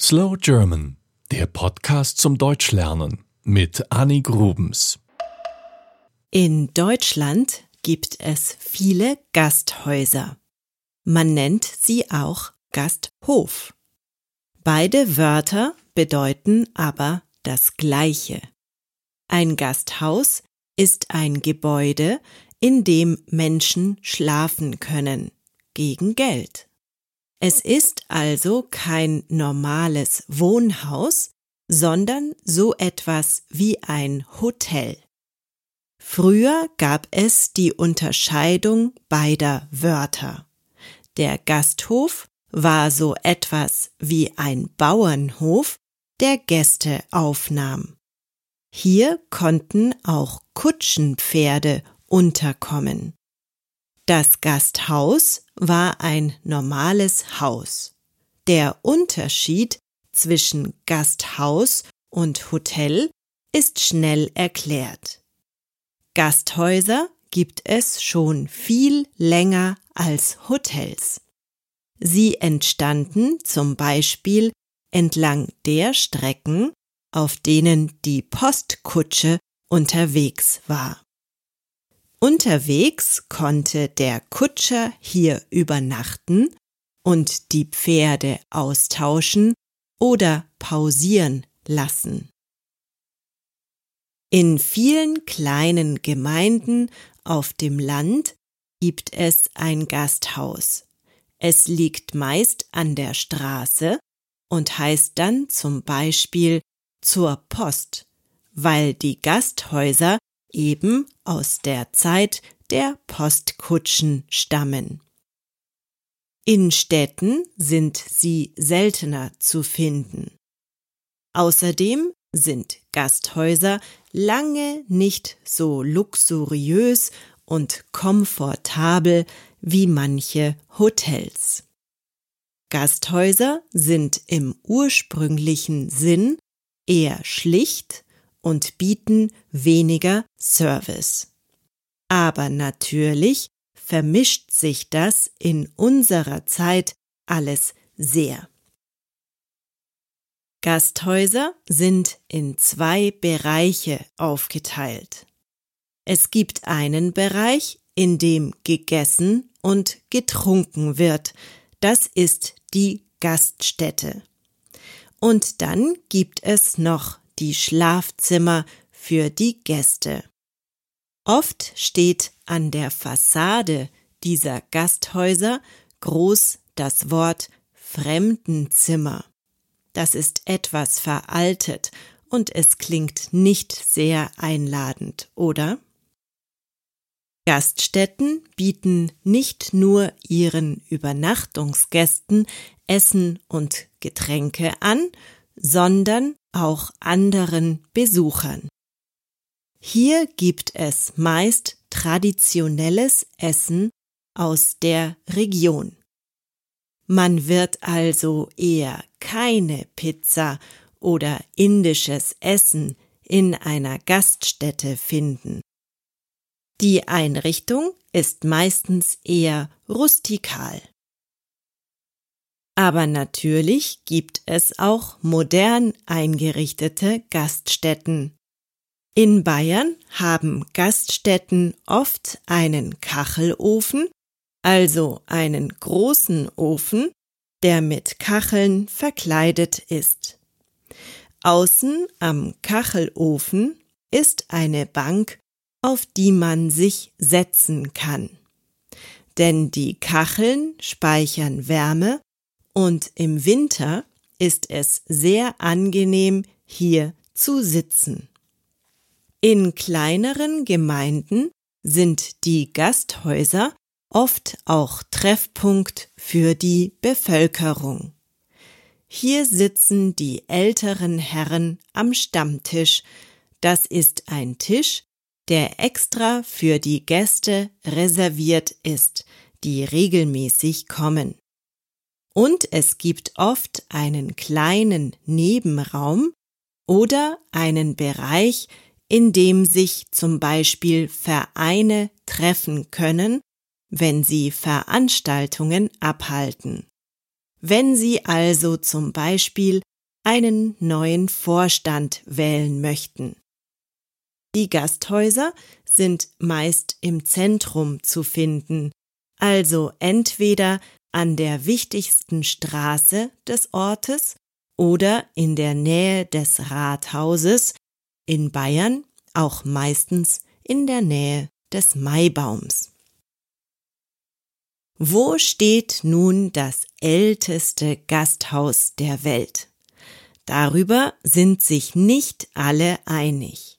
Slow German, der Podcast zum Deutschlernen mit Annie Grubens. In Deutschland gibt es viele Gasthäuser. Man nennt sie auch Gasthof. Beide Wörter bedeuten aber das Gleiche. Ein Gasthaus ist ein Gebäude, in dem Menschen schlafen können, gegen Geld. Es ist also kein normales Wohnhaus, sondern so etwas wie ein Hotel. Früher gab es die Unterscheidung beider Wörter. Der Gasthof war so etwas wie ein Bauernhof, der Gäste aufnahm. Hier konnten auch Kutschenpferde unterkommen. Das Gasthaus war ein normales Haus. Der Unterschied zwischen Gasthaus und Hotel ist schnell erklärt. Gasthäuser gibt es schon viel länger als Hotels. Sie entstanden zum Beispiel entlang der Strecken, auf denen die Postkutsche unterwegs war. Unterwegs konnte der Kutscher hier übernachten und die Pferde austauschen oder pausieren lassen. In vielen kleinen Gemeinden auf dem Land gibt es ein Gasthaus. Es liegt meist an der Straße und heißt dann zum Beispiel zur Post, weil die Gasthäuser eben aus der Zeit der Postkutschen stammen. In Städten sind sie seltener zu finden. Außerdem sind Gasthäuser lange nicht so luxuriös und komfortabel wie manche Hotels. Gasthäuser sind im ursprünglichen Sinn eher schlicht und bieten weniger Service. Aber natürlich vermischt sich das in unserer Zeit alles sehr. Gasthäuser sind in zwei Bereiche aufgeteilt. Es gibt einen Bereich, in dem gegessen und getrunken wird. Das ist die Gaststätte. Und dann gibt es noch die Schlafzimmer für die Gäste. Oft steht an der Fassade dieser Gasthäuser groß das Wort Fremdenzimmer. Das ist etwas veraltet und es klingt nicht sehr einladend, oder? Gaststätten bieten nicht nur ihren Übernachtungsgästen Essen und Getränke an, sondern auch anderen Besuchern. Hier gibt es meist traditionelles Essen aus der Region. Man wird also eher keine Pizza oder indisches Essen in einer Gaststätte finden. Die Einrichtung ist meistens eher rustikal. Aber natürlich gibt es auch modern eingerichtete Gaststätten. In Bayern haben Gaststätten oft einen Kachelofen, also einen großen Ofen, der mit Kacheln verkleidet ist. Außen am Kachelofen ist eine Bank, auf die man sich setzen kann. Denn die Kacheln speichern Wärme und im Winter ist es sehr angenehm, hier zu sitzen. In kleineren Gemeinden sind die Gasthäuser oft auch Treffpunkt für die Bevölkerung. Hier sitzen die älteren Herren am Stammtisch. Das ist ein Tisch, der extra für die Gäste reserviert ist, die regelmäßig kommen. Und es gibt oft einen kleinen Nebenraum oder einen Bereich, in dem sich zum Beispiel Vereine treffen können, wenn sie Veranstaltungen abhalten. Wenn Sie also zum Beispiel einen neuen Vorstand wählen möchten. Die Gasthäuser sind meist im Zentrum zu finden, also entweder an der wichtigsten Straße des Ortes oder in der Nähe des Rathauses, in Bayern auch meistens in der Nähe des Maibaums. Wo steht nun das älteste Gasthaus der Welt? Darüber sind sich nicht alle einig.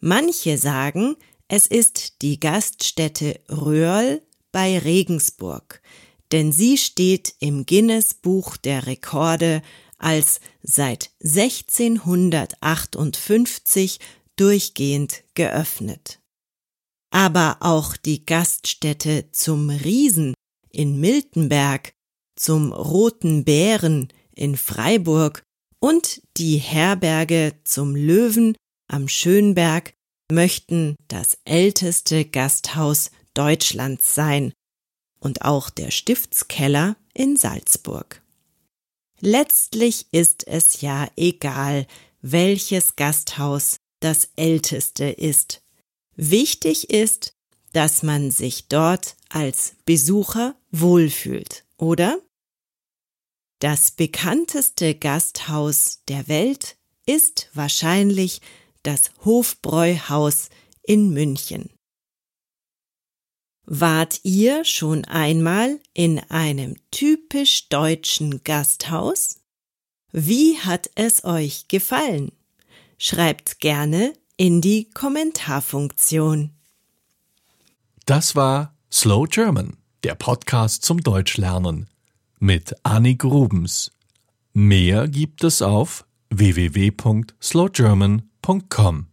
Manche sagen, es ist die Gaststätte Röhrl bei Regensburg, denn sie steht im Guinness Buch der Rekorde als seit 1658 durchgehend geöffnet. Aber auch die Gaststätte zum Riesen in Miltenberg, zum Roten Bären in Freiburg und die Herberge zum Löwen am Schönberg möchten das älteste Gasthaus Deutschlands sein und auch der Stiftskeller in Salzburg. Letztlich ist es ja egal, welches Gasthaus das älteste ist. Wichtig ist, dass man sich dort als Besucher wohlfühlt, oder? Das bekannteste Gasthaus der Welt ist wahrscheinlich das Hofbräuhaus in München. Wart ihr schon einmal in einem typisch deutschen Gasthaus? Wie hat es euch gefallen? Schreibt gerne in die Kommentarfunktion. Das war Slow German, der Podcast zum Deutschlernen mit Annik Rubens. Mehr gibt es auf www.slowgerman.com.